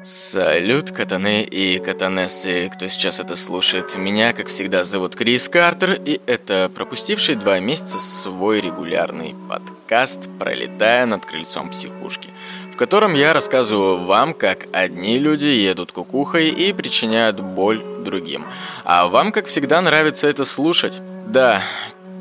Салют, катаны и катанессы, кто сейчас это слушает. Меня, как всегда, зовут Крис Картер, и это пропустивший два месяца свой регулярный подкаст «Пролетая над крыльцом психушки», в котором я рассказываю вам, как одни люди едут кукухой и причиняют боль другим. А вам, как всегда, нравится это слушать. Да,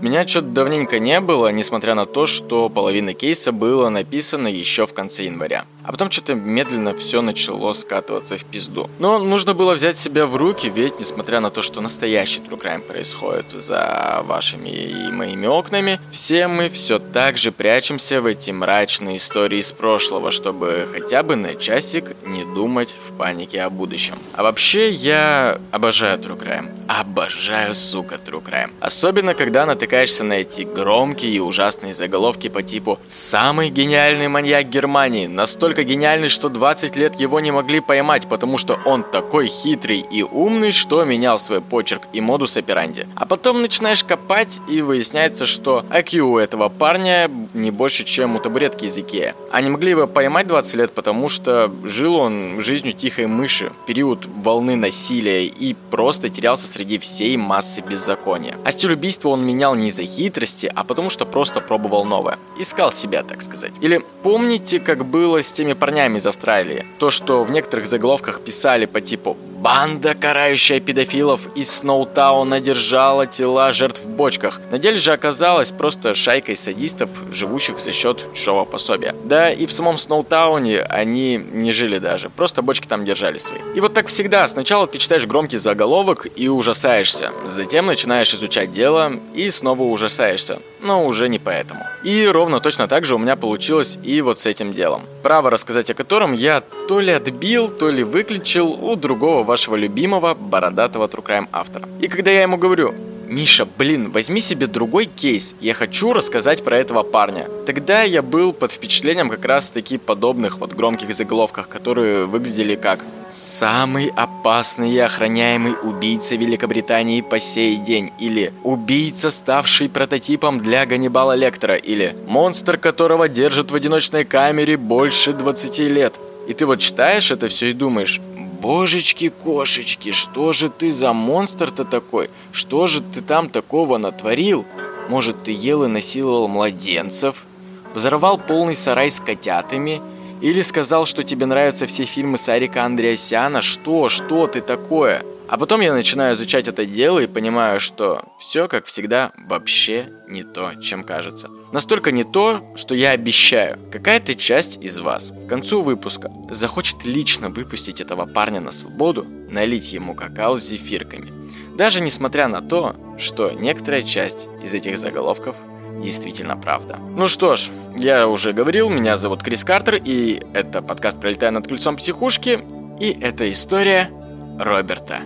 меня что-то давненько не было, несмотря на то, что половина кейса было написано еще в конце января. А потом что-то медленно все начало скатываться в пизду. Но нужно было взять себя в руки, ведь несмотря на то, что настоящий True Crime происходит за вашими и моими окнами, все мы все так же прячемся в эти мрачные истории из прошлого, чтобы хотя бы на часик не думать в панике о будущем. А вообще я обожаю True Crime. Обожаю, сука, True Crime. Особенно, когда натыкаешься на эти громкие и ужасные заголовки по типу «Самый гениальный маньяк Германии, настолько настолько гениальный, что 20 лет его не могли поймать, потому что он такой хитрый и умный, что менял свой почерк и модус операнди. А потом начинаешь копать и выясняется, что IQ у этого парня не больше, чем у табуретки из Икея. Они могли его поймать 20 лет, потому что жил он жизнью тихой мыши, период волны насилия и просто терялся среди всей массы беззакония. А стиль убийства он менял не из-за хитрости, а потому что просто пробовал новое. Искал себя, так сказать. Или помните, как было с теми теми парнями из Австралии. То, что в некоторых заголовках писали по типу Банда, карающая педофилов из Сноутауна, держала тела жертв в бочках. На деле же оказалась просто шайкой садистов, живущих за счет чужого пособия. Да и в самом Сноутауне они не жили даже, просто бочки там держали свои. И вот так всегда, сначала ты читаешь громкий заголовок и ужасаешься, затем начинаешь изучать дело и снова ужасаешься, но уже не поэтому. И ровно точно так же у меня получилось и вот с этим делом. Право рассказать о котором я то ли отбил, то ли выключил у другого вашего любимого бородатого True Crime автора. И когда я ему говорю, Миша, блин, возьми себе другой кейс, я хочу рассказать про этого парня. Тогда я был под впечатлением как раз таки подобных вот громких заголовках, которые выглядели как «Самый опасный и охраняемый убийца Великобритании по сей день» или «Убийца, ставший прототипом для Ганнибала Лектора» или «Монстр, которого держат в одиночной камере больше 20 лет». И ты вот читаешь это все и думаешь, Божечки-кошечки, что же ты за монстр-то такой? Что же ты там такого натворил? Может, ты ел и насиловал младенцев? Взорвал полный сарай с котятами? Или сказал, что тебе нравятся все фильмы Сарика Андреасяна? Что? Что ты такое? А потом я начинаю изучать это дело и понимаю, что все, как всегда, вообще не то, чем кажется. Настолько не то, что я обещаю, какая-то часть из вас к концу выпуска захочет лично выпустить этого парня на свободу, налить ему какао с зефирками. Даже несмотря на то, что некоторая часть из этих заголовков действительно правда. Ну что ж, я уже говорил, меня зовут Крис Картер, и это подкаст «Пролетая над крыльцом психушки», и это история Роберта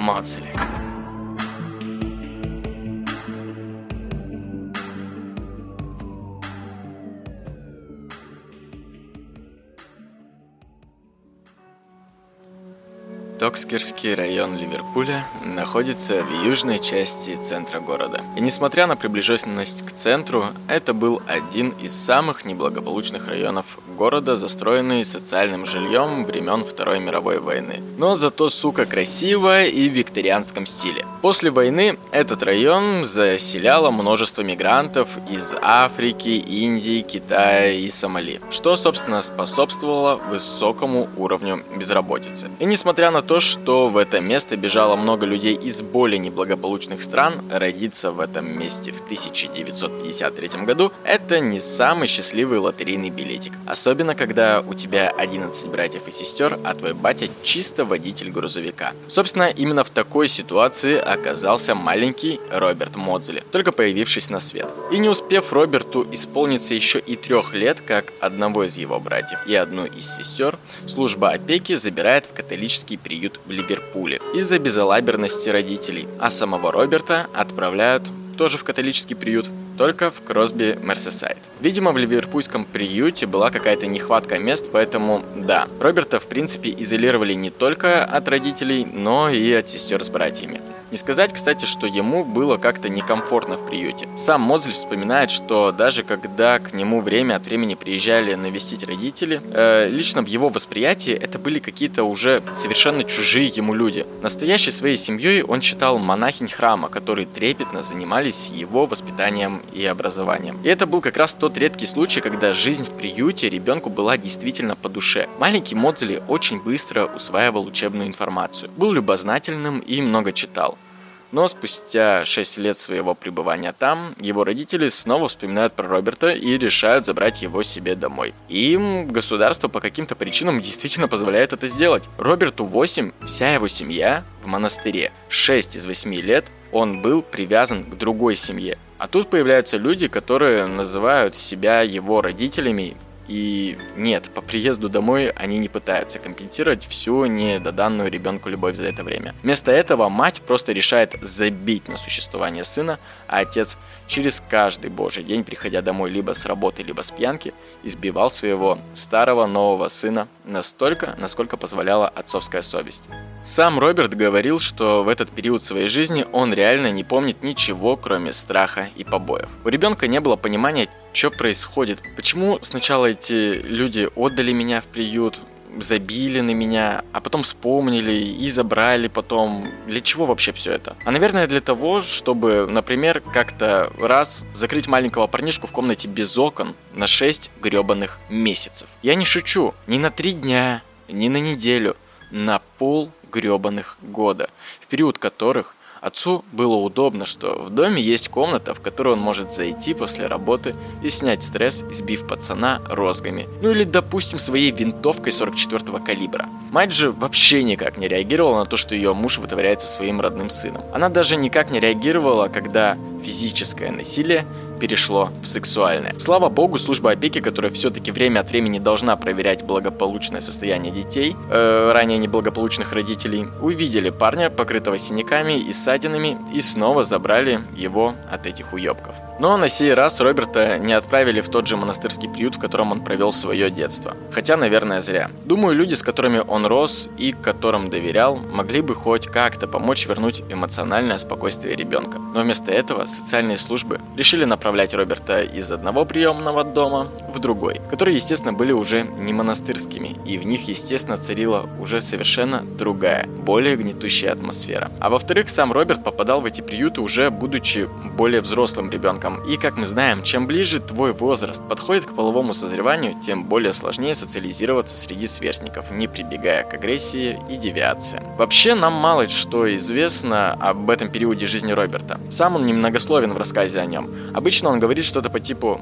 Marzilek. Токскерский район Ливерпуля находится в южной части центра города. И несмотря на приближенность к центру, это был один из самых неблагополучных районов города, застроенный социальным жильем времен Второй мировой войны. Но зато, сука, красиво и в викторианском стиле. После войны этот район заселяло множество мигрантов из Африки, Индии, Китая и Сомали, что, собственно, способствовало высокому уровню безработицы. И несмотря на то, что в это место бежало много людей из более неблагополучных стран, родиться в этом месте в 1953 году – это не самый счастливый лотерейный билетик. Особенно, когда у тебя 11 братьев и сестер, а твой батя чисто водитель грузовика. Собственно, именно в такой ситуации оказался маленький Роберт Модзели, только появившись на свет. И не успев Роберту исполниться еще и трех лет, как одного из его братьев и одну из сестер, служба опеки забирает в католический приют приют в Ливерпуле из-за безалаберности родителей, а самого Роберта отправляют тоже в католический приют, только в Кросби, Мерсесайд. Видимо, в ливерпульском приюте была какая-то нехватка мест, поэтому да, Роберта в принципе изолировали не только от родителей, но и от сестер с братьями. Не сказать, кстати, что ему было как-то некомфортно в приюте. Сам Мозель вспоминает, что даже когда к нему время от времени приезжали навестить родители, э, лично в его восприятии это были какие-то уже совершенно чужие ему люди. Настоящей своей семьей он считал монахинь храма, которые трепетно занимались его воспитанием и образованием. И это был как раз тот редкий случай, когда жизнь в приюте ребенку была действительно по душе. Маленький Модзели очень быстро усваивал учебную информацию, был любознательным и много читал. Но спустя 6 лет своего пребывания там, его родители снова вспоминают про Роберта и решают забрать его себе домой. Им государство по каким-то причинам действительно позволяет это сделать. Роберту 8, вся его семья в монастыре. 6 из 8 лет он был привязан к другой семье. А тут появляются люди, которые называют себя его родителями и нет, по приезду домой они не пытаются компенсировать всю недоданную ребенку любовь за это время. Вместо этого мать просто решает забить на существование сына, а отец через каждый божий день, приходя домой либо с работы, либо с пьянки, избивал своего старого нового сына настолько, насколько позволяла отцовская совесть. Сам Роберт говорил, что в этот период своей жизни он реально не помнит ничего, кроме страха и побоев. У ребенка не было понимания, что происходит? Почему сначала эти люди отдали меня в приют, забили на меня, а потом вспомнили и забрали потом. Для чего вообще все это? А, наверное, для того, чтобы, например, как-то раз закрыть маленького парнишку в комнате без окон на 6 гребаных месяцев. Я не шучу. Ни на 3 дня, ни на неделю. На пол гребаных года, в период которых Отцу было удобно, что в доме есть комната, в которую он может зайти после работы и снять стресс, избив пацана розгами. Ну или, допустим, своей винтовкой 44-го калибра. Мать же вообще никак не реагировала на то, что ее муж вытворяет со своим родным сыном. Она даже никак не реагировала, когда физическое насилие перешло в сексуальное. Слава богу, служба опеки, которая все-таки время от времени должна проверять благополучное состояние детей, э, ранее неблагополучных родителей, увидели парня, покрытого синяками и ссадинами, и снова забрали его от этих уебков. Но на сей раз Роберта не отправили в тот же монастырский приют, в котором он провел свое детство. Хотя, наверное, зря. Думаю, люди, с которыми он рос и которым доверял, могли бы хоть как-то помочь вернуть эмоциональное спокойствие ребенка. Но вместо этого социальные службы решили направлять Роберта из одного приемного дома в другой, которые, естественно, были уже не монастырскими, и в них, естественно, царила уже совершенно другая, более гнетущая атмосфера. А во-вторых, сам Роберт попадал в эти приюты уже будучи более взрослым ребенком, ребенком. И как мы знаем, чем ближе твой возраст подходит к половому созреванию, тем более сложнее социализироваться среди сверстников, не прибегая к агрессии и девиации. Вообще, нам мало что известно об этом периоде жизни Роберта. Сам он немногословен в рассказе о нем. Обычно он говорит что-то по типу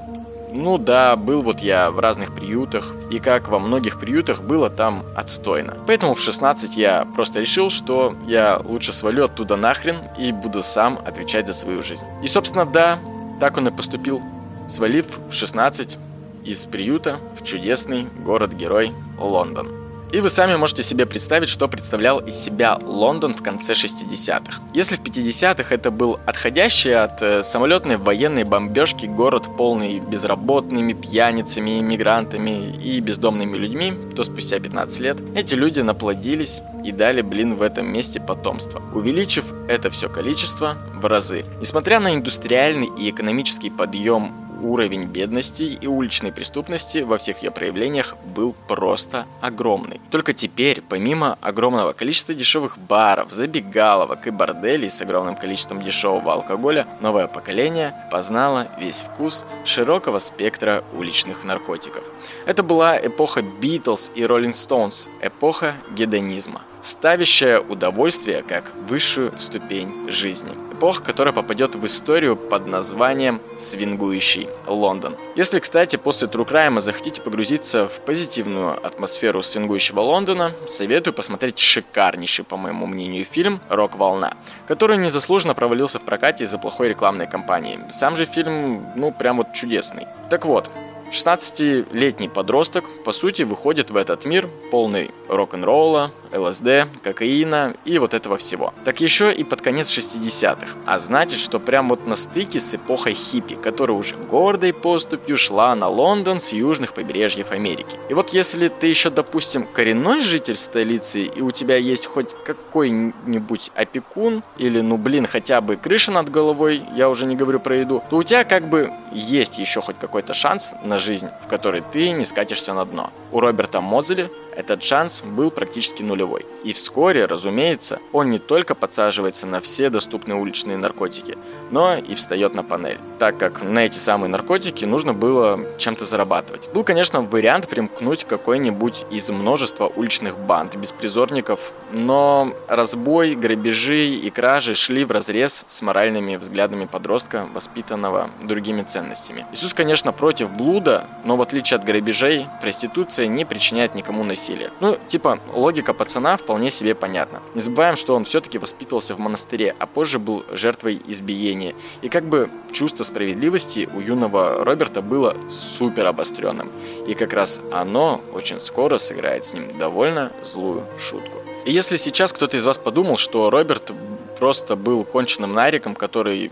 ну да, был вот я в разных приютах, и как во многих приютах было там отстойно. Поэтому в 16 я просто решил, что я лучше свалю оттуда нахрен и буду сам отвечать за свою жизнь. И собственно да, так он и поступил, свалив в 16 из приюта в чудесный город-герой Лондон. И вы сами можете себе представить, что представлял из себя Лондон в конце 60-х. Если в 50-х это был отходящий от э, самолетной военной бомбежки город, полный безработными, пьяницами, иммигрантами и бездомными людьми, то спустя 15 лет эти люди наплодились и дали, блин, в этом месте потомство, увеличив это все количество в разы. Несмотря на индустриальный и экономический подъем уровень бедности и уличной преступности во всех ее проявлениях был просто огромный. Только теперь, помимо огромного количества дешевых баров, забегаловок и борделей с огромным количеством дешевого алкоголя, новое поколение познало весь вкус широкого спектра уличных наркотиков. Это была эпоха Битлз и Роллинг Стоунс, эпоха гедонизма ставящая удовольствие как высшую ступень жизни. Эпоха, которая попадет в историю под названием «Свингующий Лондон». Если, кстати, после True Crime захотите погрузиться в позитивную атмосферу свингующего Лондона, советую посмотреть шикарнейший, по моему мнению, фильм «Рок-волна», который незаслуженно провалился в прокате из-за плохой рекламной кампании. Сам же фильм, ну, прям вот чудесный. Так вот, 16-летний подросток, по сути, выходит в этот мир полный рок-н-ролла, ЛСД, кокаина и вот этого всего. Так еще и под конец 60-х. А значит, что прям вот на стыке с эпохой хиппи, которая уже гордой поступью шла на Лондон с южных побережьев Америки. И вот если ты еще, допустим, коренной житель столицы, и у тебя есть хоть какой-нибудь опекун, или, ну блин, хотя бы крыша над головой, я уже не говорю про еду, то у тебя как бы есть еще хоть какой-то шанс на жизнь, в которой ты не скатишься на дно. У Роберта Мозели этот шанс был практически нулевой. И вскоре, разумеется, он не только подсаживается на все доступные уличные наркотики, но и встает на панель, так как на эти самые наркотики нужно было чем-то зарабатывать. Был, конечно, вариант примкнуть какой-нибудь из множества уличных банд, беспризорников, но разбой, грабежи и кражи шли в разрез с моральными взглядами подростка, воспитанного другими ценностями. Иисус, конечно, против блуда, но в отличие от грабежей, проституция не причиняет никому насилия. Ну, типа, логика пацана вполне себе понятна. Не забываем, что он все-таки воспитывался в монастыре, а позже был жертвой избиения. И как бы чувство справедливости у юного Роберта было супер обостренным. И как раз оно очень скоро сыграет с ним довольно злую шутку. И если сейчас кто-то из вас подумал, что Роберт просто был конченным нариком, который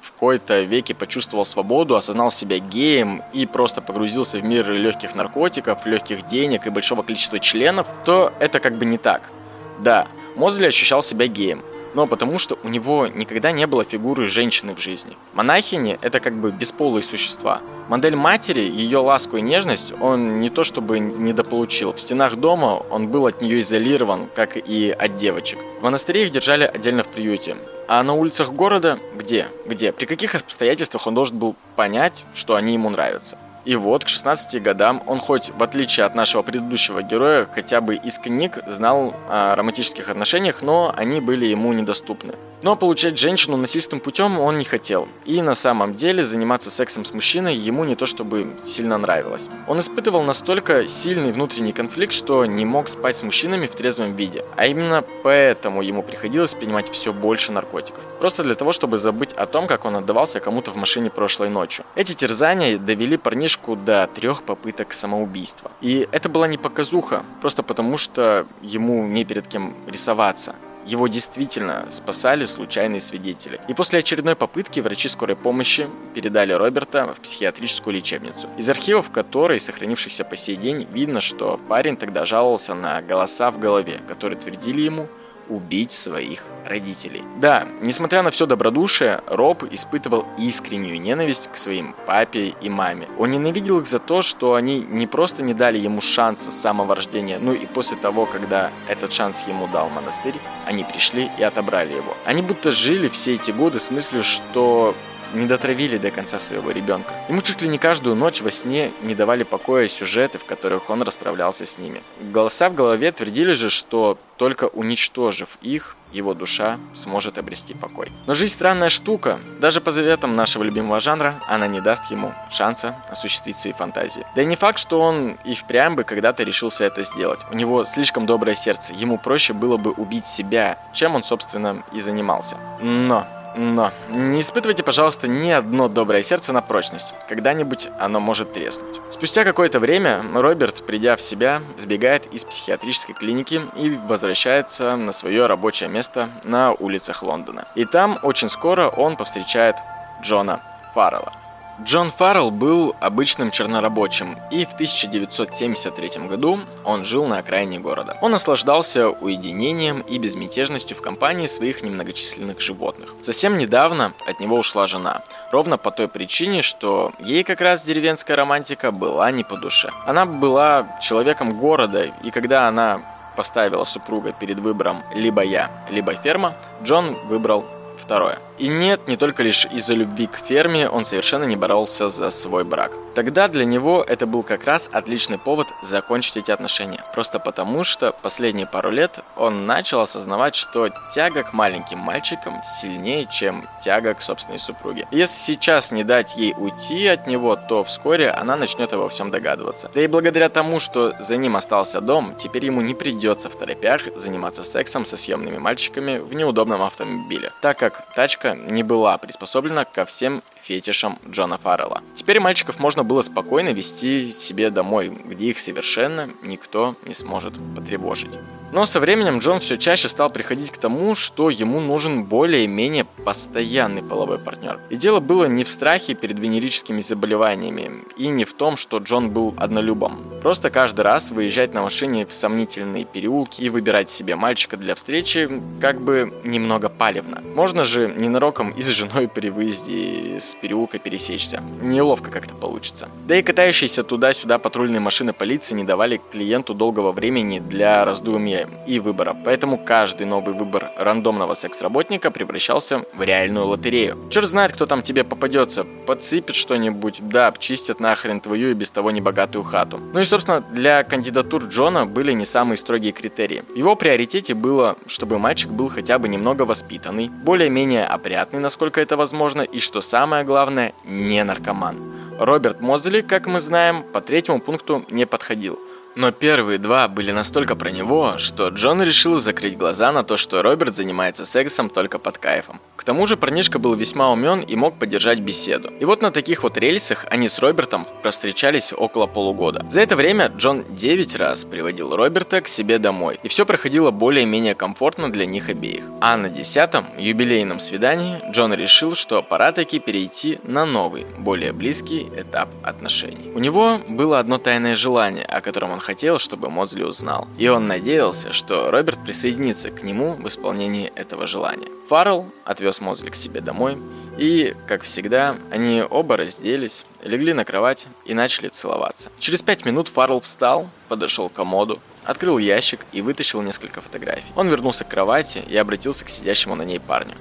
в кои-то веке почувствовал свободу, осознал себя геем и просто погрузился в мир легких наркотиков, легких денег и большого количества членов, то это как бы не так. Да, Мозли ощущал себя геем, но потому что у него никогда не было фигуры женщины в жизни. Монахини – это как бы бесполые существа. Модель матери, ее ласку и нежность он не то чтобы недополучил. В стенах дома он был от нее изолирован, как и от девочек. В монастыре их держали отдельно в приюте. А на улицах города где? Где? При каких обстоятельствах он должен был понять, что они ему нравятся? И вот к 16 годам он хоть, в отличие от нашего предыдущего героя, хотя бы из книг знал о романтических отношениях, но они были ему недоступны. Но получать женщину насильственным путем он не хотел. И на самом деле заниматься сексом с мужчиной ему не то чтобы сильно нравилось. Он испытывал настолько сильный внутренний конфликт, что не мог спать с мужчинами в трезвом виде. А именно поэтому ему приходилось принимать все больше наркотиков. Просто для того, чтобы забыть о том, как он отдавался кому-то в машине прошлой ночью. Эти терзания довели парнишку до трех попыток самоубийства. И это была не показуха, просто потому что ему не перед кем рисоваться. Его действительно спасали случайные свидетели. И после очередной попытки врачи скорой помощи передали Роберта в психиатрическую лечебницу, из архивов которой, сохранившихся по сей день, видно, что парень тогда жаловался на голоса в голове, которые твердили ему – убить своих родителей. Да, несмотря на все добродушие, Роб испытывал искреннюю ненависть к своим папе и маме. Он ненавидел их за то, что они не просто не дали ему шанса с самого рождения, ну и после того, когда этот шанс ему дал монастырь, они пришли и отобрали его. Они будто жили все эти годы с мыслью, что не дотравили до конца своего ребенка. Ему чуть ли не каждую ночь во сне не давали покоя сюжеты, в которых он расправлялся с ними. Голоса в голове твердили же, что только уничтожив их, его душа сможет обрести покой. Но жизнь странная штука. Даже по заветам нашего любимого жанра, она не даст ему шанса осуществить свои фантазии. Да и не факт, что он и впрямь бы когда-то решился это сделать. У него слишком доброе сердце, ему проще было бы убить себя, чем он, собственно, и занимался. Но но не испытывайте, пожалуйста, ни одно доброе сердце на прочность. Когда-нибудь оно может треснуть. Спустя какое-то время Роберт, придя в себя, сбегает из психиатрической клиники и возвращается на свое рабочее место на улицах Лондона. И там очень скоро он повстречает Джона Фаррелла. Джон Фаррелл был обычным чернорабочим, и в 1973 году он жил на окраине города. Он наслаждался уединением и безмятежностью в компании своих немногочисленных животных. Совсем недавно от него ушла жена, ровно по той причине, что ей как раз деревенская романтика была не по душе. Она была человеком города, и когда она поставила супруга перед выбором либо я, либо ферма, Джон выбрал второе. И нет, не только лишь из-за любви к ферме он совершенно не боролся за свой брак. Тогда для него это был как раз отличный повод закончить эти отношения. Просто потому, что последние пару лет он начал осознавать, что тяга к маленьким мальчикам сильнее, чем тяга к собственной супруге. Если сейчас не дать ей уйти от него, то вскоре она начнет обо всем догадываться. Да и благодаря тому, что за ним остался дом, теперь ему не придется в торопях заниматься сексом со съемными мальчиками в неудобном автомобиле, так как тачка не была приспособлена ко всем фетишам Джона Фаррелла. Теперь мальчиков можно было спокойно вести себе домой, где их совершенно никто не сможет потревожить. Но со временем Джон все чаще стал приходить к тому, что ему нужен более-менее постоянный половой партнер. И дело было не в страхе перед венерическими заболеваниями, и не в том, что Джон был однолюбом. Просто каждый раз выезжать на машине в сомнительные переулки и выбирать себе мальчика для встречи как бы немного палевно. Можно же ненароком и с женой при выезде с переулка пересечься. Неловко как-то получится. Да и катающиеся туда-сюда патрульные машины полиции не давали клиенту долгого времени для раздумья и выбора, поэтому каждый новый выбор рандомного секс-работника превращался в реальную лотерею. Черт знает, кто там тебе попадется, подсыпет что-нибудь, да, обчистят нахрен твою и без того небогатую хату. Ну и, собственно, для кандидатур Джона были не самые строгие критерии. В его приоритете было, чтобы мальчик был хотя бы немного воспитанный, более-менее опрятный, насколько это возможно, и, что самое главное, не наркоман. Роберт Мозли, как мы знаем, по третьему пункту не подходил – но первые два были настолько про него, что Джон решил закрыть глаза на то, что Роберт занимается сексом только под кайфом. К тому же парнишка был весьма умен и мог поддержать беседу. И вот на таких вот рельсах они с Робертом провстречались около полугода. За это время Джон 9 раз приводил Роберта к себе домой, и все проходило более-менее комфортно для них обеих. А на десятом, юбилейном свидании, Джон решил, что пора таки перейти на новый, более близкий этап отношений. У него было одно тайное желание, о котором он хотел, чтобы Мозли узнал. И он надеялся, что Роберт присоединится к нему в исполнении этого желания. Фаррелл отвез Мозли к себе домой, и, как всегда, они оба разделись, легли на кровать и начали целоваться. Через пять минут Фаррелл встал, подошел к комоду, открыл ящик и вытащил несколько фотографий. Он вернулся к кровати и обратился к сидящему на ней парню.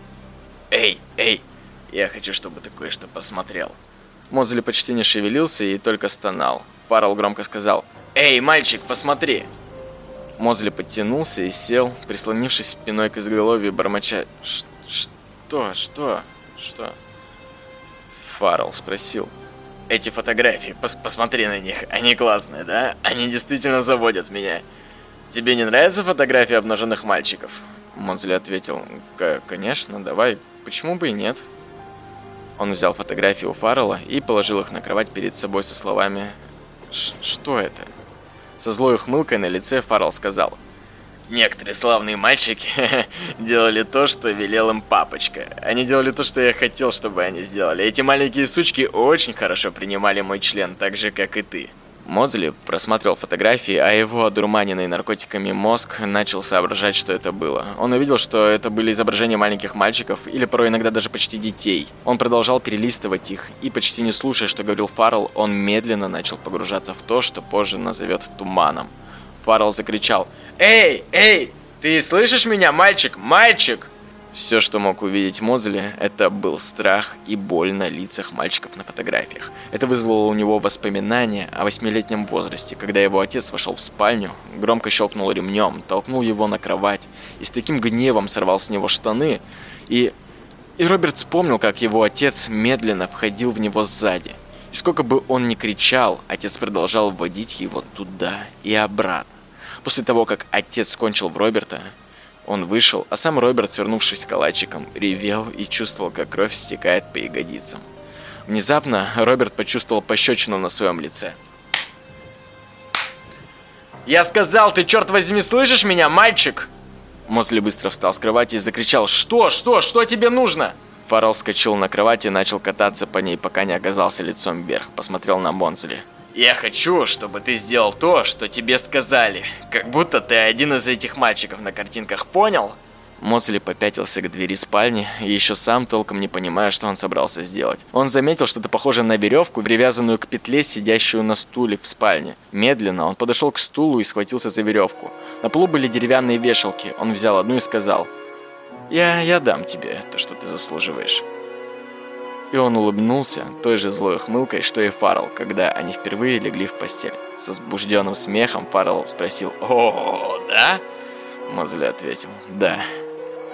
«Эй, эй, я хочу, чтобы ты кое-что посмотрел». Мозли почти не шевелился и только стонал. Фаррелл громко сказал «Эй, мальчик, посмотри!» Мозли подтянулся и сел, прислонившись спиной к изголовью, бормоча «Что? Что? Что?» Фаррелл спросил. «Эти фотографии, пос посмотри на них, они классные, да? Они действительно заводят меня. Тебе не нравятся фотографии обнаженных мальчиков?» Мозли ответил, «Конечно, давай, почему бы и нет?» Он взял фотографии у Фаррелла и положил их на кровать перед собой со словами «Что это?» Со злой ухмылкой на лице Фаррелл сказал. Некоторые славные мальчики делали то, что велел им папочка. Они делали то, что я хотел, чтобы они сделали. Эти маленькие сучки очень хорошо принимали мой член, так же, как и ты. Мозли просматривал фотографии, а его одурманенный наркотиками мозг начал соображать, что это было. Он увидел, что это были изображения маленьких мальчиков, или порой иногда даже почти детей. Он продолжал перелистывать их, и почти не слушая, что говорил Фаррелл, он медленно начал погружаться в то, что позже назовет туманом. Фаррелл закричал «Эй, эй, ты слышишь меня, мальчик, мальчик?» Все, что мог увидеть Мозли, это был страх и боль на лицах мальчиков на фотографиях. Это вызвало у него воспоминания о восьмилетнем возрасте, когда его отец вошел в спальню, громко щелкнул ремнем, толкнул его на кровать и с таким гневом сорвал с него штаны, и... И Роберт вспомнил, как его отец медленно входил в него сзади. И сколько бы он ни кричал, отец продолжал вводить его туда и обратно. После того, как отец кончил в Роберта, он вышел, а сам Роберт, свернувшись калачиком, ревел и чувствовал, как кровь стекает по ягодицам. Внезапно Роберт почувствовал пощечину на своем лице. «Я сказал, ты, черт возьми, слышишь меня, мальчик?» Мосли быстро встал с кровати и закричал «Что? Что? Что тебе нужно?» Фаррелл вскочил на кровати и начал кататься по ней, пока не оказался лицом вверх. Посмотрел на Монсли. Я хочу, чтобы ты сделал то, что тебе сказали. Как будто ты один из этих мальчиков на картинках, понял? Моцли попятился к двери спальни, еще сам толком не понимая, что он собрался сделать. Он заметил что-то похожее на веревку, привязанную к петле, сидящую на стуле в спальне. Медленно он подошел к стулу и схватился за веревку. На полу были деревянные вешалки. Он взял одну и сказал, «Я, я дам тебе то, что ты заслуживаешь». И он улыбнулся той же злой ухмылкой, что и Фаррелл, когда они впервые легли в постель. С возбужденным смехом Фаррелл спросил «О, да?» Мозли ответил «Да».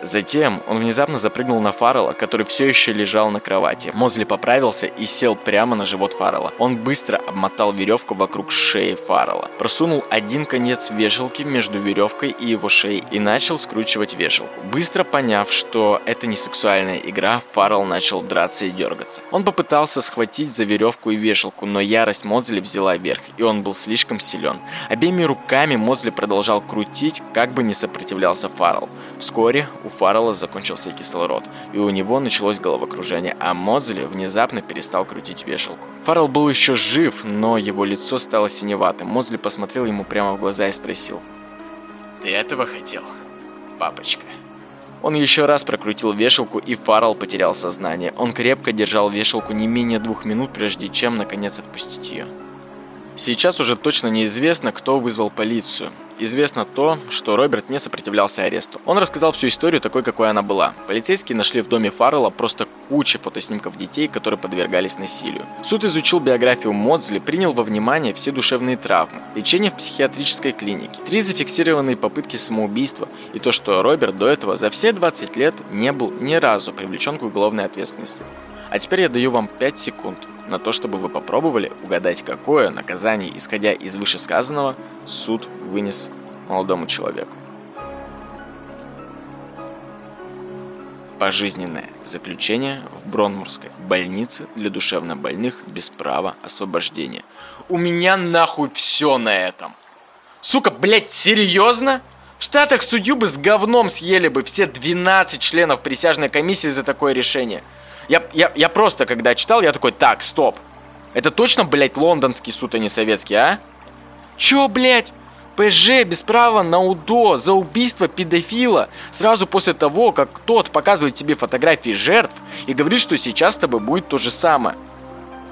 Затем он внезапно запрыгнул на Фаррелла, который все еще лежал на кровати. Мозли поправился и сел прямо на живот Фаррелла. Он быстро обмотал веревку вокруг шеи Фаррелла, просунул один конец вешалки между веревкой и его шеей и начал скручивать вешалку. Быстро поняв, что это не сексуальная игра, Фаррелл начал драться и дергаться. Он попытался схватить за веревку и вешалку, но ярость Мозли взяла верх, и он был слишком силен. Обеими руками Мозли продолжал крутить, как бы не сопротивлялся Фаррелл. Вскоре у Фаррелла закончился кислород, и у него началось головокружение, а Мозли внезапно перестал крутить вешалку. Фаррелл был еще жив, но его лицо стало синеватым. Мозли посмотрел ему прямо в глаза и спросил. «Ты этого хотел, папочка?» Он еще раз прокрутил вешалку, и Фаррелл потерял сознание. Он крепко держал вешалку не менее двух минут, прежде чем, наконец, отпустить ее. Сейчас уже точно неизвестно, кто вызвал полицию. Известно то, что Роберт не сопротивлялся аресту. Он рассказал всю историю такой, какой она была. Полицейские нашли в доме Фаррелла просто кучу фотоснимков детей, которые подвергались насилию. Суд изучил биографию Модзли, принял во внимание все душевные травмы, лечение в психиатрической клинике, три зафиксированные попытки самоубийства и то, что Роберт до этого за все 20 лет не был ни разу привлечен к уголовной ответственности. А теперь я даю вам 5 секунд на то, чтобы вы попробовали угадать, какое наказание, исходя из вышесказанного, суд вынес молодому человеку. Пожизненное заключение в Бронмурской больнице для душевнобольных без права освобождения. У меня нахуй все на этом. Сука, блять, серьезно? В Штатах судью бы с говном съели бы все 12 членов присяжной комиссии за такое решение – я, я, я просто, когда читал, я такой, так, стоп. Это точно, блядь, лондонский суд, а не советский, а? Чё, блядь? ПЖ без права на УДО за убийство педофила сразу после того, как тот показывает тебе фотографии жертв и говорит, что сейчас с тобой будет то же самое.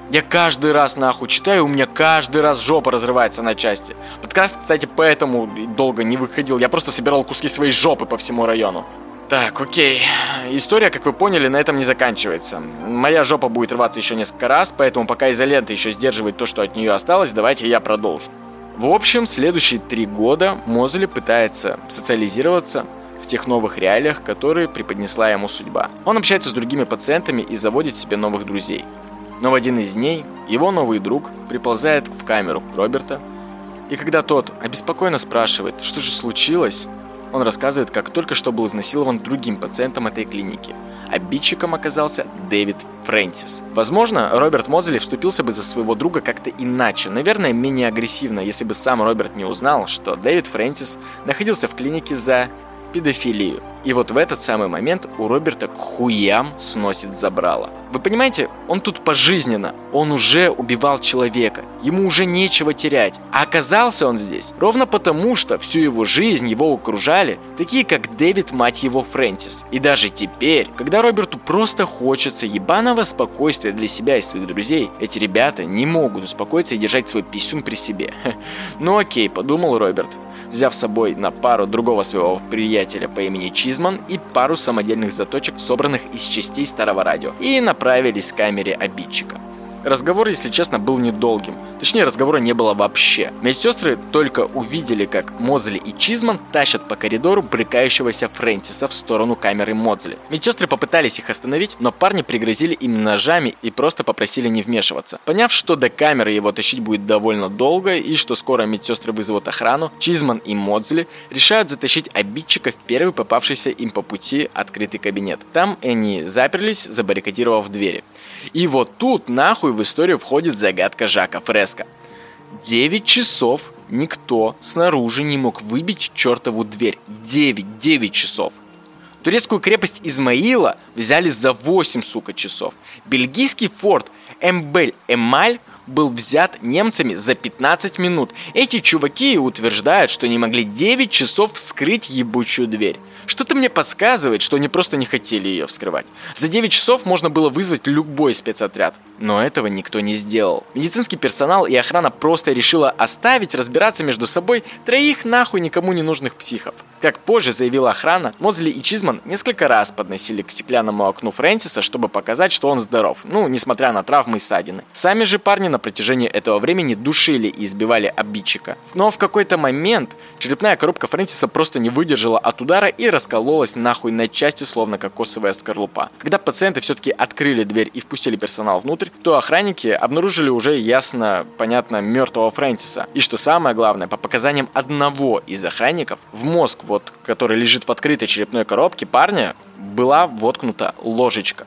Я каждый раз нахуй читаю, у меня каждый раз жопа разрывается на части. Подкаст, кстати, поэтому долго не выходил. Я просто собирал куски своей жопы по всему району. Так, окей. История, как вы поняли, на этом не заканчивается. Моя жопа будет рваться еще несколько раз, поэтому пока изолента еще сдерживает то, что от нее осталось, давайте я продолжу. В общем, следующие три года Мозли пытается социализироваться в тех новых реалиях, которые преподнесла ему судьба. Он общается с другими пациентами и заводит себе новых друзей. Но в один из дней его новый друг приползает в камеру Роберта, и когда тот обеспокоенно спрашивает, что же случилось, он рассказывает, как только что был изнасилован другим пациентом этой клиники. Обидчиком оказался Дэвид Фрэнсис. Возможно, Роберт Мозели вступился бы за своего друга как-то иначе, наверное, менее агрессивно, если бы сам Роберт не узнал, что Дэвид Фрэнсис находился в клинике за педофилию. И вот в этот самый момент у Роберта к хуям сносит забрало. Вы понимаете, он тут пожизненно, он уже убивал человека, ему уже нечего терять. А оказался он здесь ровно потому, что всю его жизнь его окружали такие, как Дэвид, мать его, Фрэнсис. И даже теперь, когда Роберту просто хочется ебаного спокойствия для себя и своих друзей, эти ребята не могут успокоиться и держать свой писюн при себе. Ну окей, подумал Роберт, взяв с собой на пару другого своего приятеля по имени Чизман и пару самодельных заточек, собранных из частей старого радио, и направились к камере обидчика. Разговор, если честно, был недолгим. Точнее, разговора не было вообще. Медсестры только увидели, как Мозли и Чизман тащат по коридору брыкающегося Фрэнсиса в сторону камеры Мозли. Медсестры попытались их остановить, но парни пригрозили им ножами и просто попросили не вмешиваться. Поняв, что до камеры его тащить будет довольно долго и что скоро медсестры вызовут охрану, Чизман и Мозли решают затащить обидчика в первый попавшийся им по пути открытый кабинет. Там они заперлись, забаррикадировав двери. И вот тут нахуй в историю входит загадка Жака Фреско. 9 часов никто снаружи не мог выбить чертову дверь. 9, 9 часов. Турецкую крепость Измаила взяли за 8, сука, часов. Бельгийский форт Эмбель-Эмаль был взят немцами за 15 минут. Эти чуваки утверждают, что не могли 9 часов вскрыть ебучую дверь. Что-то мне подсказывает, что они просто не хотели ее вскрывать. За 9 часов можно было вызвать любой спецотряд. Но этого никто не сделал. Медицинский персонал и охрана просто решила оставить разбираться между собой троих нахуй никому не нужных психов. Как позже заявила охрана, Мозли и Чизман несколько раз подносили к стеклянному окну Фрэнсиса, чтобы показать, что он здоров, ну, несмотря на травмы и ссадины. Сами же парни на протяжении этого времени душили и избивали обидчика. Но в какой-то момент черепная коробка Фрэнсиса просто не выдержала от удара и раскололась нахуй на части, словно кокосовая скорлупа. Когда пациенты все-таки открыли дверь и впустили персонал внутрь, то охранники обнаружили уже ясно, понятно, мертвого Фрэнсиса. И что самое главное, по показаниям одного из охранников, в мозг вот, который лежит в открытой черепной коробке парня, была воткнута ложечка.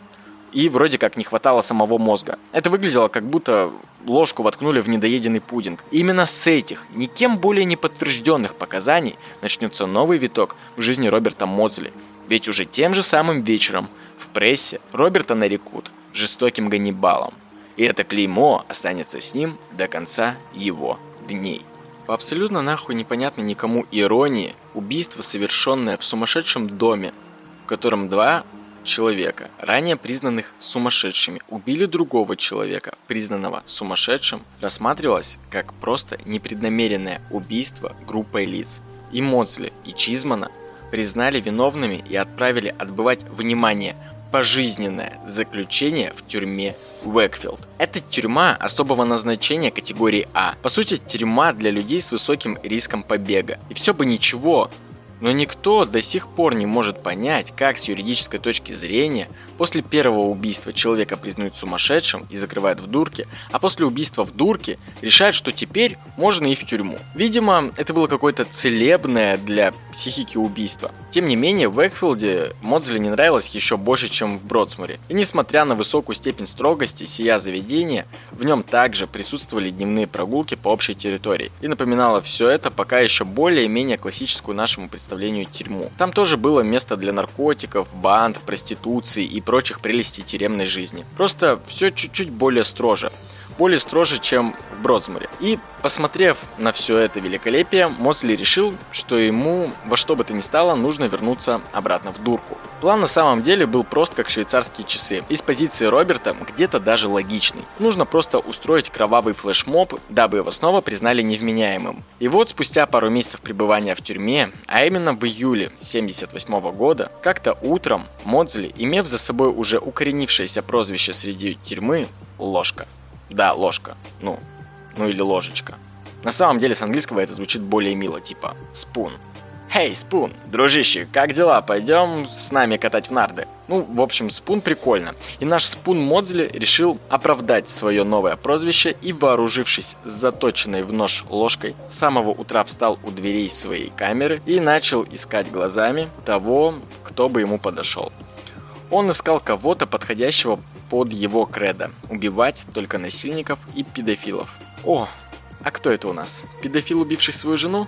И вроде как не хватало самого мозга. Это выглядело как будто ложку воткнули в недоеденный пудинг. Именно с этих, никем более не подтвержденных показаний, начнется новый виток в жизни Роберта Мозли. Ведь уже тем же самым вечером в прессе Роберта нарекут жестоким Ганнибалом. И это клеймо останется с ним до конца его дней. По абсолютно нахуй непонятной никому иронии, убийство, совершенное в сумасшедшем доме, в котором два человека, ранее признанных сумасшедшими, убили другого человека, признанного сумасшедшим, рассматривалось как просто непреднамеренное убийство группой лиц. И Моцли, и Чизмана признали виновными и отправили отбывать внимание пожизненное заключение в тюрьме Уэкфилд. Это тюрьма особого назначения категории А. По сути, тюрьма для людей с высоким риском побега. И все бы ничего, но никто до сих пор не может понять, как с юридической точки зрения после первого убийства человека признают сумасшедшим и закрывают в дурке, а после убийства в дурке решают, что теперь можно и в тюрьму. Видимо, это было какое-то целебное для психики убийство. Тем не менее, в Экфилде Модзели не нравилось еще больше, чем в Бродсморе. И несмотря на высокую степень строгости сия заведения, в нем также присутствовали дневные прогулки по общей территории. И напоминало все это пока еще более-менее классическую нашему представлению тюрьму. Там тоже было место для наркотиков, банд, проституции и прочих прелестей тюремной жизни. Просто все чуть-чуть более строже более строже, чем в Бродсморе. И, посмотрев на все это великолепие, Мосли решил, что ему во что бы то ни стало нужно вернуться обратно в дурку. План на самом деле был прост, как швейцарские часы. Из позиции Роберта где-то даже логичный. Нужно просто устроить кровавый флешмоб, дабы его снова признали невменяемым. И вот спустя пару месяцев пребывания в тюрьме, а именно в июле 78 года, как-то утром Модзли, имев за собой уже укоренившееся прозвище среди тюрьмы «Ложка», да, ложка. Ну, ну или ложечка. На самом деле с английского это звучит более мило, типа спун. Хей, Спун, дружище, как дела? Пойдем с нами катать в нарды. Ну, в общем, Спун прикольно. И наш Спун Модзли решил оправдать свое новое прозвище и, вооружившись заточенной в нож ложкой, с самого утра встал у дверей своей камеры и начал искать глазами того, кто бы ему подошел. Он искал кого-то подходящего под его кредо – убивать только насильников и педофилов. О, а кто это у нас? Педофил, убивший свою жену?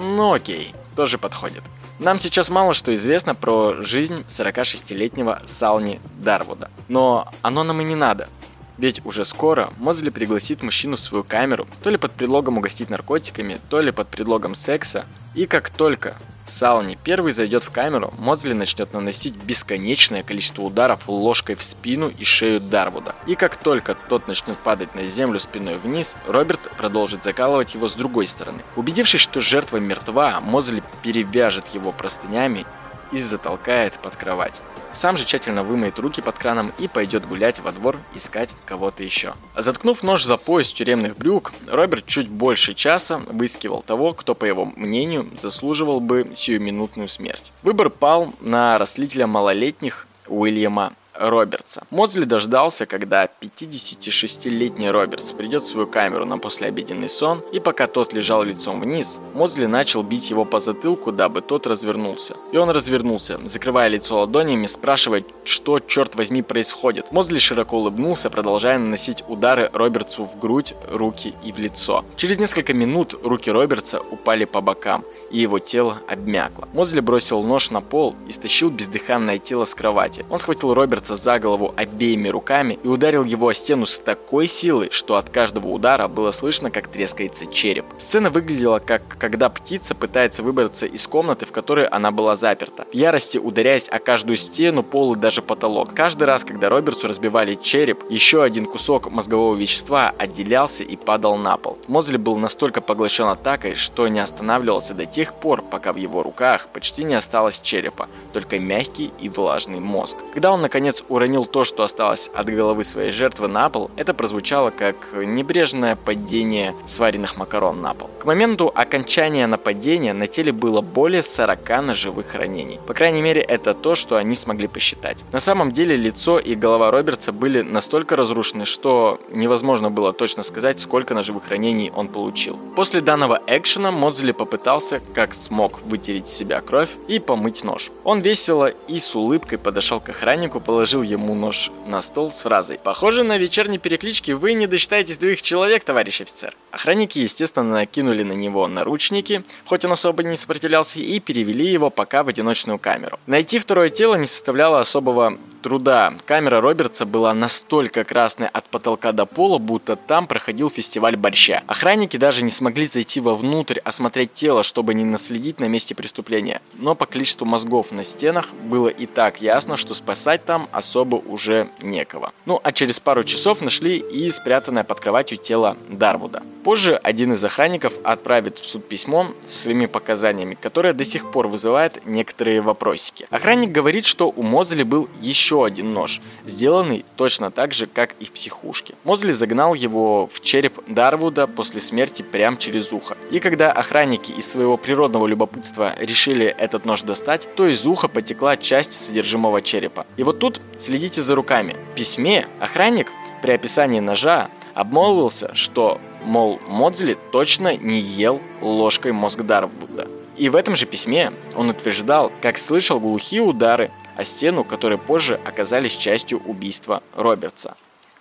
Ну окей, тоже подходит. Нам сейчас мало что известно про жизнь 46-летнего Сални Дарвуда. Но оно нам и не надо. Ведь уже скоро Мозли пригласит мужчину в свою камеру, то ли под предлогом угостить наркотиками, то ли под предлогом секса. И как только Сални первый зайдет в камеру, Модзли начнет наносить бесконечное количество ударов ложкой в спину и шею Дарвуда. И как только тот начнет падать на землю спиной вниз, Роберт продолжит закалывать его с другой стороны. Убедившись, что жертва мертва, Мозли перевяжет его простынями и затолкает под кровать. Сам же тщательно вымоет руки под краном и пойдет гулять во двор искать кого-то еще. Заткнув нож за пояс тюремных брюк, Роберт чуть больше часа выискивал того, кто, по его мнению, заслуживал бы сиюминутную смерть. Выбор пал на растлителя малолетних Уильяма Робертса. Мозли дождался, когда 56-летний Робертс придет в свою камеру на послеобеденный сон, и пока тот лежал лицом вниз, Мозли начал бить его по затылку, дабы тот развернулся. И он развернулся, закрывая лицо ладонями, спрашивая, что, черт возьми, происходит. Мозли широко улыбнулся, продолжая наносить удары Робертсу в грудь, руки и в лицо. Через несколько минут руки Робертса упали по бокам, и его тело обмякло. Мозли бросил нож на пол и стащил бездыханное тело с кровати. Он схватил Робертса за голову обеими руками и ударил его о стену с такой силой, что от каждого удара было слышно, как трескается череп. Сцена выглядела как когда птица пытается выбраться из комнаты, в которой она была заперта, в ярости ударяясь о каждую стену, пол и даже потолок. Каждый раз, когда Робертсу разбивали череп, еще один кусок мозгового вещества отделялся и падал на пол. Мозли был настолько поглощен атакой, что не останавливался до тех пор, пока в его руках почти не осталось черепа, только мягкий и влажный мозг. Когда он наконец уронил то, что осталось от головы своей жертвы на пол, это прозвучало как небрежное падение сваренных макарон на пол. К моменту окончания нападения на теле было более 40 ножевых ранений. По крайней мере, это то, что они смогли посчитать. На самом деле, лицо и голова Робертса были настолько разрушены, что невозможно было точно сказать, сколько ножевых ранений он получил. После данного экшена Модзли попытался, как смог, вытереть себя кровь и помыть нож. Он весело и с улыбкой подошел к охраннику, положил ему нож на стол с фразой «Похоже, на вечерней перекличке вы не досчитаетесь двоих человек, товарищ офицер». Охранники, естественно, накинули на него наручники, хоть он особо не сопротивлялся, и перевели его пока в одиночную камеру. Найти второе тело не составляло особого труда. Камера Робертса была настолько красной от потолка до пола, будто там проходил фестиваль борща. Охранники даже не смогли зайти вовнутрь, осмотреть тело, чтобы не наследить на месте преступления. Но по количеству мозгов на стенах было и так ясно, что спасать там особо уже некого. Ну а через пару часов нашли и спрятанное под кроватью тело Дарвуда. Позже один из охранников отправит в суд письмо со своими показаниями, которое до сих пор вызывает некоторые вопросики. Охранник говорит, что у Мозли был еще один нож, сделанный точно так же, как и в психушке. Мозли загнал его в череп Дарвуда после смерти прямо через ухо. И когда охранники из своего природного любопытства решили этот нож достать, то из уха потекла часть содержимого черепа. И вот тут следите за руками. В письме охранник при описании ножа обмолвился, что мол, Модзли точно не ел ложкой мозг Дарвуда. И в этом же письме он утверждал, как слышал глухие удары о стену, которые позже оказались частью убийства Робертса.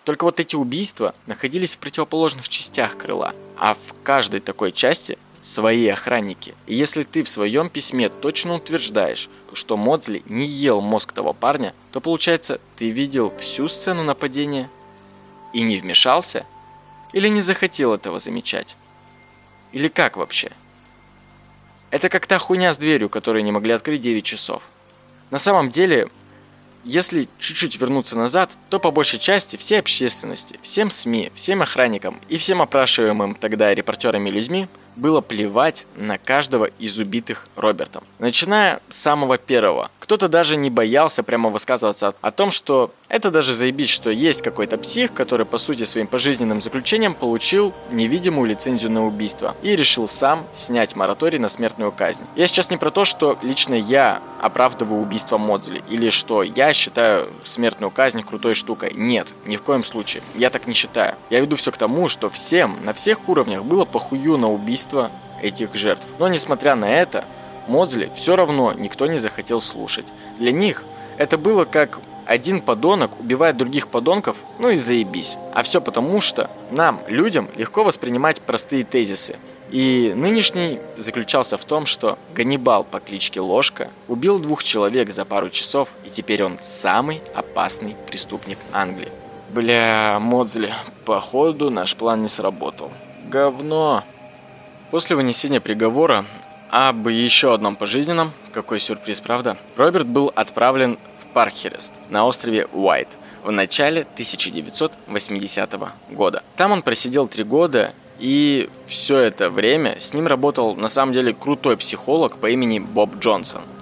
Только вот эти убийства находились в противоположных частях крыла, а в каждой такой части свои охранники. И если ты в своем письме точно утверждаешь, что Модзли не ел мозг того парня, то получается, ты видел всю сцену нападения и не вмешался – или не захотел этого замечать? Или как вообще? Это как та хуйня с дверью, которую не могли открыть 9 часов. На самом деле, если чуть-чуть вернуться назад, то по большей части всей общественности, всем СМИ, всем охранникам и всем опрашиваемым тогда репортерами людьми – было плевать на каждого из убитых Робертом. Начиная с самого первого. Кто-то даже не боялся прямо высказываться о том, что это даже заебись, что есть какой-то псих, который по сути своим пожизненным заключением получил невидимую лицензию на убийство и решил сам снять мораторий на смертную казнь. Я сейчас не про то, что лично я оправдываю убийство Модзли или что я считаю смертную казнь крутой штукой. Нет, ни в коем случае. Я так не считаю. Я веду все к тому, что всем на всех уровнях было похую на убийство этих жертв. Но несмотря на это, Модзли все равно никто не захотел слушать. Для них это было как один подонок убивает других подонков, ну и заебись. А все потому, что нам, людям, легко воспринимать простые тезисы. И нынешний заключался в том, что Ганнибал по кличке Ложка убил двух человек за пару часов, и теперь он самый опасный преступник Англии. Бля, Модзли, походу наш план не сработал. Говно. После вынесения приговора об еще одном пожизненном, какой сюрприз, правда, Роберт был отправлен в Пархерест на острове Уайт в начале 1980 года. Там он просидел три года и все это время с ним работал на самом деле крутой психолог по имени Боб Джонсон –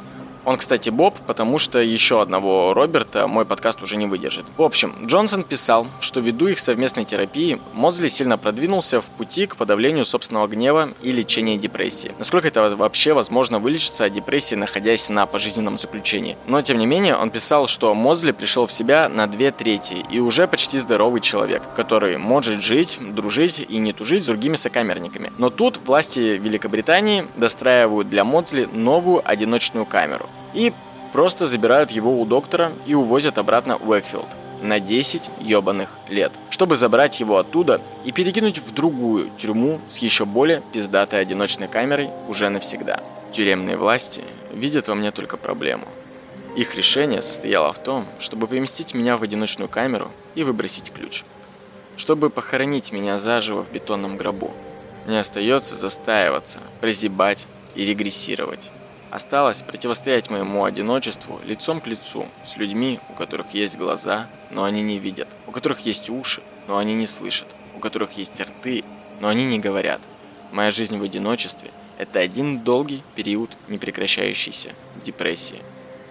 он, кстати, Боб, потому что еще одного Роберта мой подкаст уже не выдержит. В общем, Джонсон писал, что ввиду их совместной терапии Мозли сильно продвинулся в пути к подавлению собственного гнева и лечению депрессии. Насколько это вообще возможно вылечиться от депрессии, находясь на пожизненном заключении. Но, тем не менее, он писал, что Мозли пришел в себя на две трети и уже почти здоровый человек, который может жить, дружить и не тужить с другими сокамерниками. Но тут власти Великобритании достраивают для Мозли новую одиночную камеру и просто забирают его у доктора и увозят обратно в Уэкфилд на 10 ебаных лет, чтобы забрать его оттуда и перекинуть в другую тюрьму с еще более пиздатой одиночной камерой уже навсегда. Тюремные власти видят во мне только проблему. Их решение состояло в том, чтобы поместить меня в одиночную камеру и выбросить ключ. Чтобы похоронить меня заживо в бетонном гробу. Мне остается застаиваться, прозябать и регрессировать. Осталось противостоять моему одиночеству лицом к лицу с людьми, у которых есть глаза, но они не видят, у которых есть уши, но они не слышат, у которых есть рты, но они не говорят. Моя жизнь в одиночестве – это один долгий период непрекращающейся депрессии.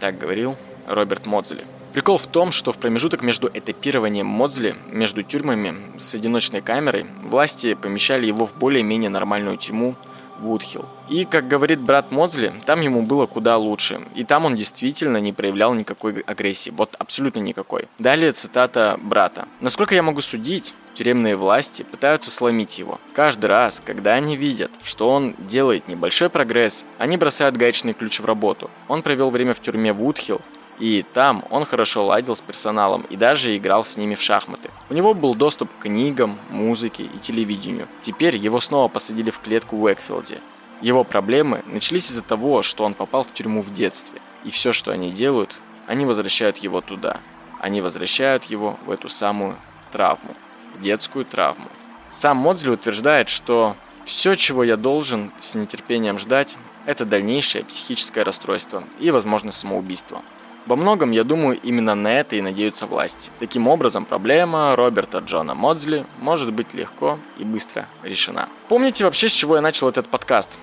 Так говорил Роберт Модзли. Прикол в том, что в промежуток между этапированием Модзли, между тюрьмами с одиночной камерой, власти помещали его в более-менее нормальную тюрьму Вудхилл. И, как говорит брат Модзли, там ему было куда лучше. И там он действительно не проявлял никакой агрессии. Вот абсолютно никакой. Далее цитата брата. «Насколько я могу судить, тюремные власти пытаются сломить его. Каждый раз, когда они видят, что он делает небольшой прогресс, они бросают гаечный ключ в работу. Он провел время в тюрьме Вудхилл, и там он хорошо ладил с персоналом и даже играл с ними в шахматы. У него был доступ к книгам, музыке и телевидению. Теперь его снова посадили в клетку в Уэкфилде. Его проблемы начались из-за того, что он попал в тюрьму в детстве. И все, что они делают, они возвращают его туда. Они возвращают его в эту самую травму. В детскую травму. Сам Модзли утверждает, что все, чего я должен с нетерпением ждать, это дальнейшее психическое расстройство и, возможно, самоубийство. Во многом, я думаю, именно на это и надеются власти. Таким образом, проблема Роберта Джона Модзли может быть легко и быстро решена. Помните вообще, с чего я начал этот подкаст?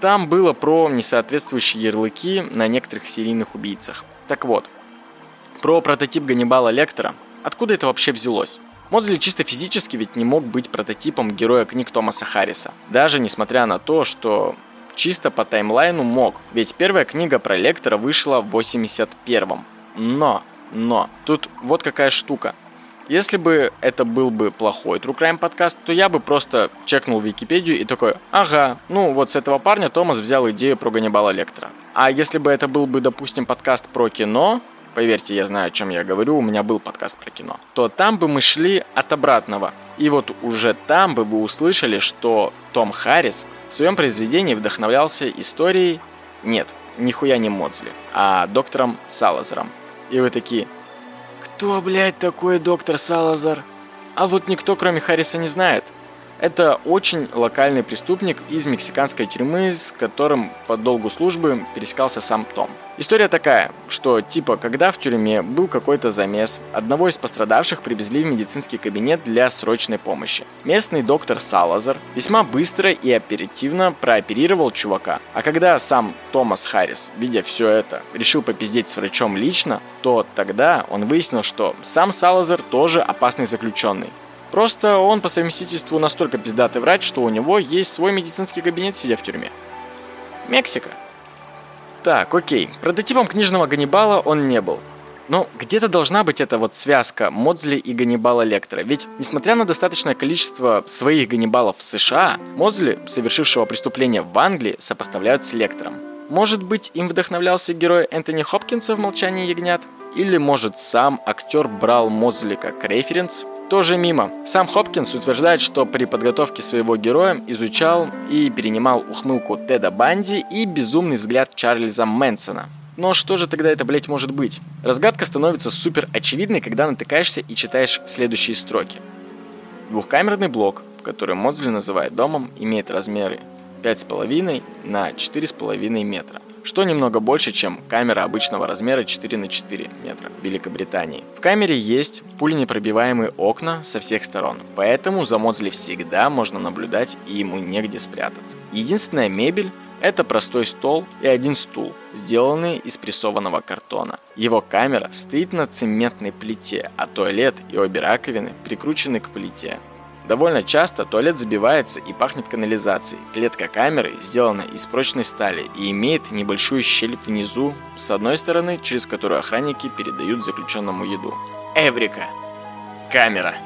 Там было про несоответствующие ярлыки на некоторых серийных убийцах. Так вот, про прототип Ганнибала Лектора. Откуда это вообще взялось? Мозли чисто физически ведь не мог быть прототипом героя книг Томаса Харриса. Даже несмотря на то, что Чисто по таймлайну мог, ведь первая книга про Лектора вышла в 81-м. Но, но, тут вот какая штука. Если бы это был бы плохой True Crime подкаст, то я бы просто чекнул Википедию и такой, ага, ну вот с этого парня Томас взял идею про Ганнибала Лектора. А если бы это был бы, допустим, подкаст про кино, поверьте, я знаю, о чем я говорю, у меня был подкаст про кино, то там бы мы шли от обратного. И вот уже там бы вы услышали, что Том Харрис в своем произведении вдохновлялся историей, нет, нихуя не Модзли, а доктором Салазаром. И вы такие, кто, блядь, такой доктор Салазар? А вот никто, кроме Харриса, не знает – это очень локальный преступник из мексиканской тюрьмы, с которым по долгу службы пересекался сам Том. История такая, что типа, когда в тюрьме был какой-то замес, одного из пострадавших привезли в медицинский кабинет для срочной помощи. Местный доктор Салазар весьма быстро и оперативно прооперировал чувака. А когда сам Томас Харрис, видя все это, решил попиздеть с врачом лично, то тогда он выяснил, что сам Салазар тоже опасный заключенный. Просто он по совместительству настолько пиздатый врач, что у него есть свой медицинский кабинет, сидя в тюрьме. Мексика. Так, окей. Прототипом книжного Ганнибала он не был. Но где-то должна быть эта вот связка Модзли и Ганнибала Лектора. Ведь, несмотря на достаточное количество своих Ганнибалов в США, Модзли, совершившего преступление в Англии, сопоставляют с Лектором. Может быть, им вдохновлялся герой Энтони Хопкинса в «Молчании ягнят»? Или, может, сам актер брал Модзли как референс? Тоже мимо. Сам Хопкинс утверждает, что при подготовке своего героя изучал и перенимал ухмылку Теда Банди и безумный взгляд Чарльза Мэнсона. Но что же тогда это, блять, может быть? Разгадка становится супер очевидной, когда натыкаешься и читаешь следующие строки. Двухкамерный блок, который Модзли называет домом, имеет размеры 5,5 на 4,5 метра что немного больше, чем камера обычного размера 4 на 4 метра в Великобритании. В камере есть пуленепробиваемые окна со всех сторон, поэтому за Модзли всегда можно наблюдать и ему негде спрятаться. Единственная мебель это простой стол и один стул, сделанные из прессованного картона. Его камера стоит на цементной плите, а туалет и обе раковины прикручены к плите. Довольно часто туалет забивается и пахнет канализацией. Клетка камеры сделана из прочной стали и имеет небольшую щель внизу, с одной стороны, через которую охранники передают заключенному еду. Эврика! Камера!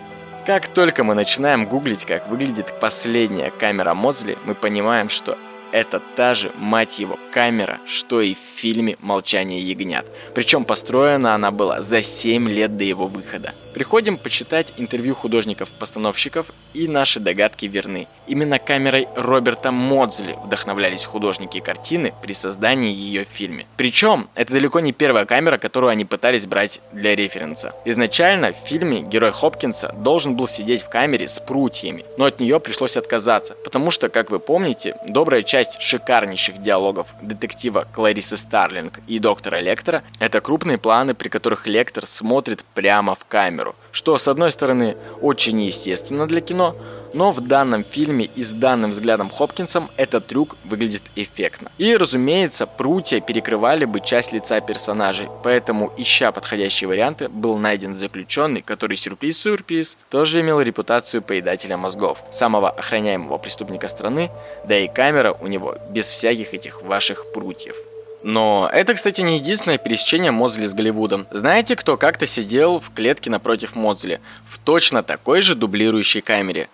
Как только мы начинаем гуглить, как выглядит последняя камера Мозли, мы понимаем, что это та же, мать его, камера, что и в фильме «Молчание ягнят». Причем построена она была за 7 лет до его выхода. Приходим почитать интервью художников-постановщиков, и наши догадки верны. Именно камерой Роберта Модзли вдохновлялись художники картины при создании ее в фильме. Причем, это далеко не первая камера, которую они пытались брать для референса. Изначально в фильме герой Хопкинса должен был сидеть в камере с прутьями, но от нее пришлось отказаться, потому что, как вы помните, добрая часть шикарнейших диалогов детектива Кларисы Старлинг и доктора Лектора – это крупные планы, при которых Лектор смотрит прямо в камеру что с одной стороны очень естественно для кино, но в данном фильме и с данным взглядом Хопкинсом этот трюк выглядит эффектно. И, разумеется, прутья перекрывали бы часть лица персонажей, поэтому, ища подходящие варианты, был найден заключенный, который, сюрприз-сюрприз, тоже имел репутацию поедателя мозгов, самого охраняемого преступника страны, да и камера у него без всяких этих ваших прутьев. Но это, кстати, не единственное пересечение Мозли с Голливудом. Знаете, кто как-то сидел в клетке напротив Мозли? В точно такой же дублирующей камере.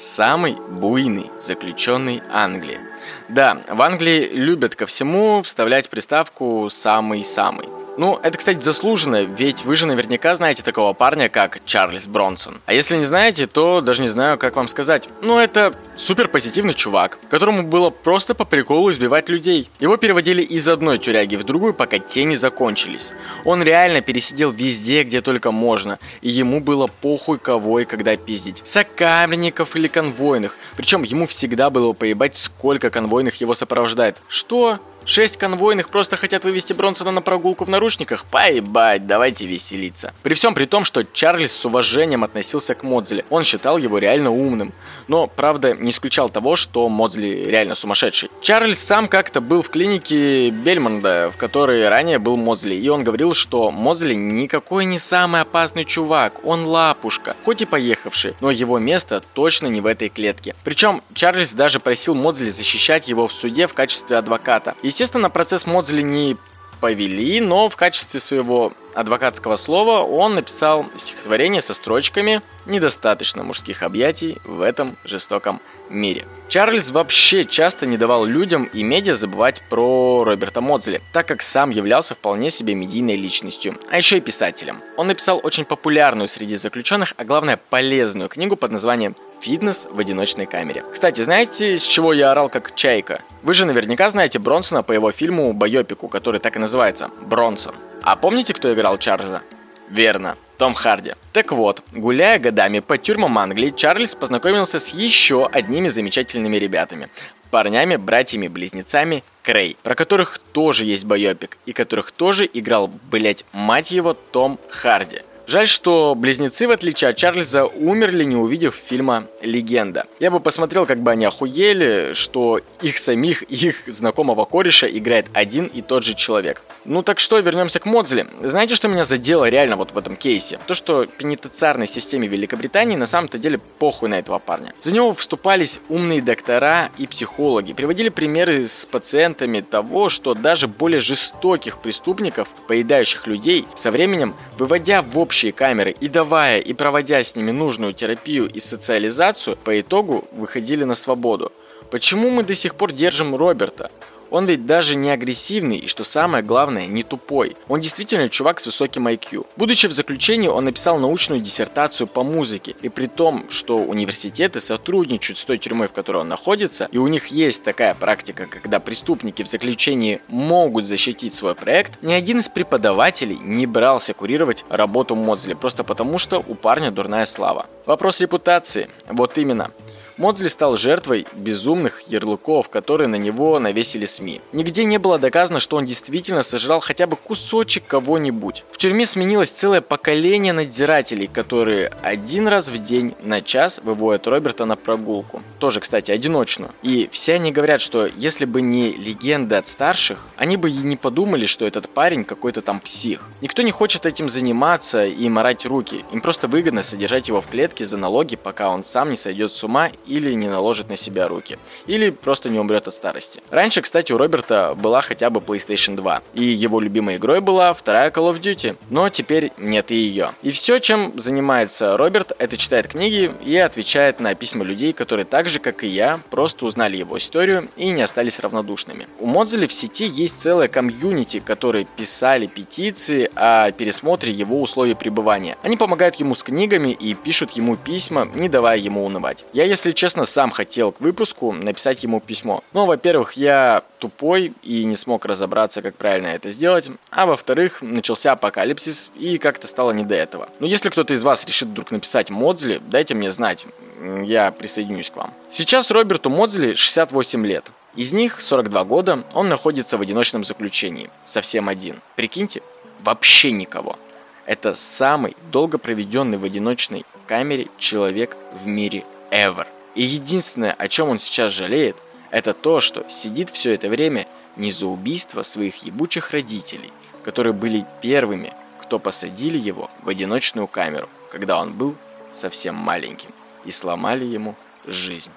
Самый буйный заключенный Англии. Да, в Англии любят ко всему вставлять приставку «самый-самый». Ну, это, кстати, заслуженно, ведь вы же наверняка знаете такого парня, как Чарльз Бронсон. А если не знаете, то даже не знаю, как вам сказать. Ну, это супер позитивный чувак, которому было просто по приколу избивать людей. Его переводили из одной тюряги в другую, пока те не закончились. Он реально пересидел везде, где только можно, и ему было похуй кого и когда пиздить. Сокамерников или конвойных. Причем ему всегда было поебать, сколько конвойных его сопровождает. Что? Шесть конвойных просто хотят вывести Бронсона на прогулку в наручниках? Поебать, давайте веселиться. При всем при том, что Чарльз с уважением относился к Модзли. Он считал его реально умным. Но, правда, не исключал того, что Модзли реально сумасшедший. Чарльз сам как-то был в клинике Бельмонда, в которой ранее был Модзли. И он говорил, что Модзли никакой не самый опасный чувак. Он лапушка. Хоть и поехавший, но его место точно не в этой клетке. Причем Чарльз даже просил Модзли защищать его в суде в качестве адвоката. И Естественно, процесс Модзли не повели, но в качестве своего адвокатского слова он написал стихотворение со строчками «Недостаточно мужских объятий в этом жестоком мире». Чарльз вообще часто не давал людям и медиа забывать про Роберта Модзли, так как сам являлся вполне себе медийной личностью, а еще и писателем. Он написал очень популярную среди заключенных, а главное полезную книгу под названием Фитнес в одиночной камере. Кстати, знаете, с чего я орал как чайка? Вы же наверняка знаете Бронсона по его фильму «Байопику», который так и называется «Бронсон». А помните, кто играл Чарльза? Верно, том Харди. Так вот, гуляя годами по тюрьмам Англии, Чарльз познакомился с еще одними замечательными ребятами. Парнями, братьями-близнецами Крей, про которых тоже есть байопик, и которых тоже играл, блять, мать его, Том Харди. Жаль, что близнецы, в отличие от Чарльза, умерли, не увидев фильма «Легенда». Я бы посмотрел, как бы они охуели, что их самих, их знакомого кореша играет один и тот же человек. Ну так что, вернемся к Модзли. Знаете, что меня задело реально вот в этом кейсе? То, что пенитенциарной системе Великобритании на самом-то деле похуй на этого парня. За него вступались умные доктора и психологи. Приводили примеры с пациентами того, что даже более жестоких преступников, поедающих людей, со временем, выводя в общий общие камеры и давая и проводя с ними нужную терапию и социализацию, по итогу выходили на свободу. Почему мы до сих пор держим Роберта? Он ведь даже не агрессивный и, что самое главное, не тупой. Он действительно чувак с высоким IQ. Будучи в заключении, он написал научную диссертацию по музыке. И при том, что университеты сотрудничают с той тюрьмой, в которой он находится, и у них есть такая практика, когда преступники в заключении могут защитить свой проект, ни один из преподавателей не брался курировать работу Модзли, просто потому что у парня дурная слава. Вопрос репутации. Вот именно. Модзли стал жертвой безумных ярлыков, которые на него навесили СМИ. Нигде не было доказано, что он действительно сожрал хотя бы кусочек кого-нибудь. В тюрьме сменилось целое поколение надзирателей, которые один раз в день на час выводят Роберта на прогулку. Тоже, кстати, одиночную. И все они говорят, что если бы не легенды от старших, они бы и не подумали, что этот парень какой-то там псих. Никто не хочет этим заниматься и морать руки. Им просто выгодно содержать его в клетке за налоги, пока он сам не сойдет с ума или не наложит на себя руки, или просто не умрет от старости. Раньше, кстати, у Роберта была хотя бы PlayStation 2, и его любимой игрой была вторая Call of Duty, но теперь нет и ее. И все, чем занимается Роберт, это читает книги и отвечает на письма людей, которые так же, как и я, просто узнали его историю и не остались равнодушными. У Модзели в сети есть целая комьюнити, которые писали петиции о пересмотре его условий пребывания. Они помогают ему с книгами и пишут ему письма, не давая ему унывать. Я, если честно, сам хотел к выпуску написать ему письмо. Но, во-первых, я тупой и не смог разобраться, как правильно это сделать, а во-вторых, начался апокалипсис и как-то стало не до этого. Но если кто-то из вас решит вдруг написать Модзли, дайте мне знать, я присоединюсь к вам. Сейчас Роберту Модзли 68 лет. Из них 42 года он находится в одиночном заключении, совсем один. Прикиньте, вообще никого. Это самый долго проведенный в одиночной камере человек в мире ever. И единственное, о чем он сейчас жалеет, это то, что сидит все это время не за убийство своих ебучих родителей, которые были первыми, кто посадили его в одиночную камеру, когда он был совсем маленьким, и сломали ему жизнь.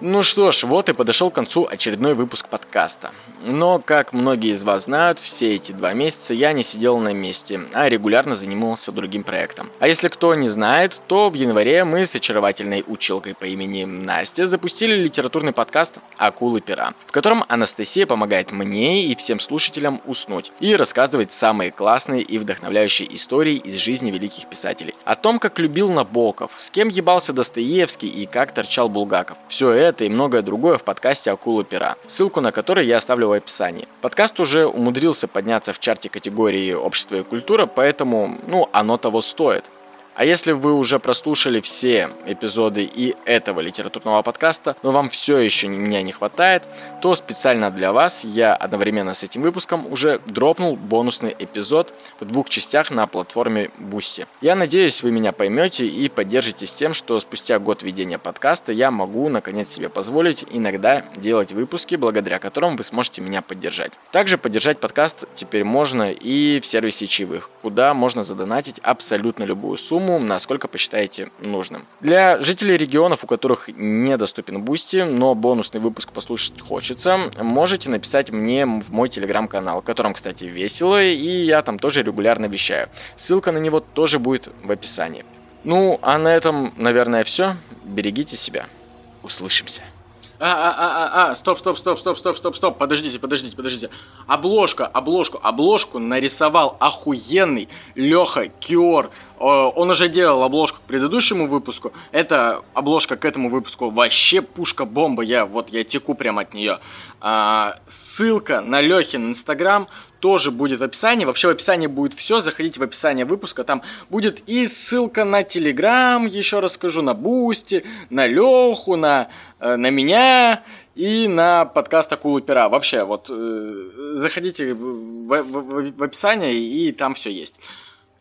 Ну что ж, вот и подошел к концу очередной выпуск подкаста. Но, как многие из вас знают, все эти два месяца я не сидел на месте, а регулярно занимался другим проектом. А если кто не знает, то в январе мы с очаровательной училкой по имени Настя запустили литературный подкаст «Акулы пера», в котором Анастасия помогает мне и всем слушателям уснуть и рассказывает самые классные и вдохновляющие истории из жизни великих писателей. О том, как любил Набоков, с кем ебался Достоевский и как торчал Булгаков. Все это и многое другое в подкасте «Акулы пера», ссылку на который я оставлю в описании. Подкаст уже умудрился подняться в чарте категории «Общество и культура», поэтому, ну, оно того стоит. А если вы уже прослушали все эпизоды и этого литературного подкаста, но вам все еще меня не хватает, то специально для вас я одновременно с этим выпуском уже дропнул бонусный эпизод в двух частях на платформе Boosty. Я надеюсь, вы меня поймете и поддержите с тем, что спустя год ведения подкаста я могу наконец себе позволить иногда делать выпуски, благодаря которым вы сможете меня поддержать. Также поддержать подкаст теперь можно и в сервисе чаевых, куда можно задонатить абсолютно любую сумму, сумму, насколько посчитаете нужным. Для жителей регионов, у которых недоступен Boosty, но бонусный выпуск послушать хочется, можете написать мне в мой телеграм-канал, в котором, кстати, весело, и я там тоже регулярно вещаю. Ссылка на него тоже будет в описании. Ну, а на этом, наверное, все. Берегите себя. Услышимся. А, а, а, а, а, стоп, стоп, стоп, стоп, стоп, стоп, стоп, подождите, подождите, подождите. Обложка, обложку, обложку нарисовал охуенный Леха Киор. Он уже делал обложку к предыдущему выпуску. Это обложка к этому выпуску вообще пушка-бомба. Я вот я теку прям от нее. А, ссылка на Лехин инстаграм тоже будет в описании. Вообще в описании будет все. Заходите в описание выпуска. Там будет и ссылка на Телеграм, еще расскажу, на Boosty, на Леху, на, э, на меня и на подкаст Акулы Пера. Вообще, вот э, заходите в, в, в описание, и там все есть.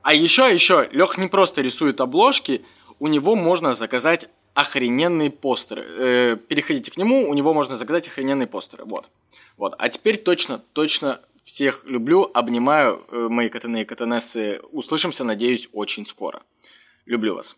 А еще, еще, Лех не просто рисует обложки, у него можно заказать охрененные постеры. Э, переходите к нему, у него можно заказать охрененные постеры. Вот. Вот. А теперь точно, точно всех люблю, обнимаю, э, мои катаны и катанессы. Услышимся, надеюсь, очень скоро. Люблю вас.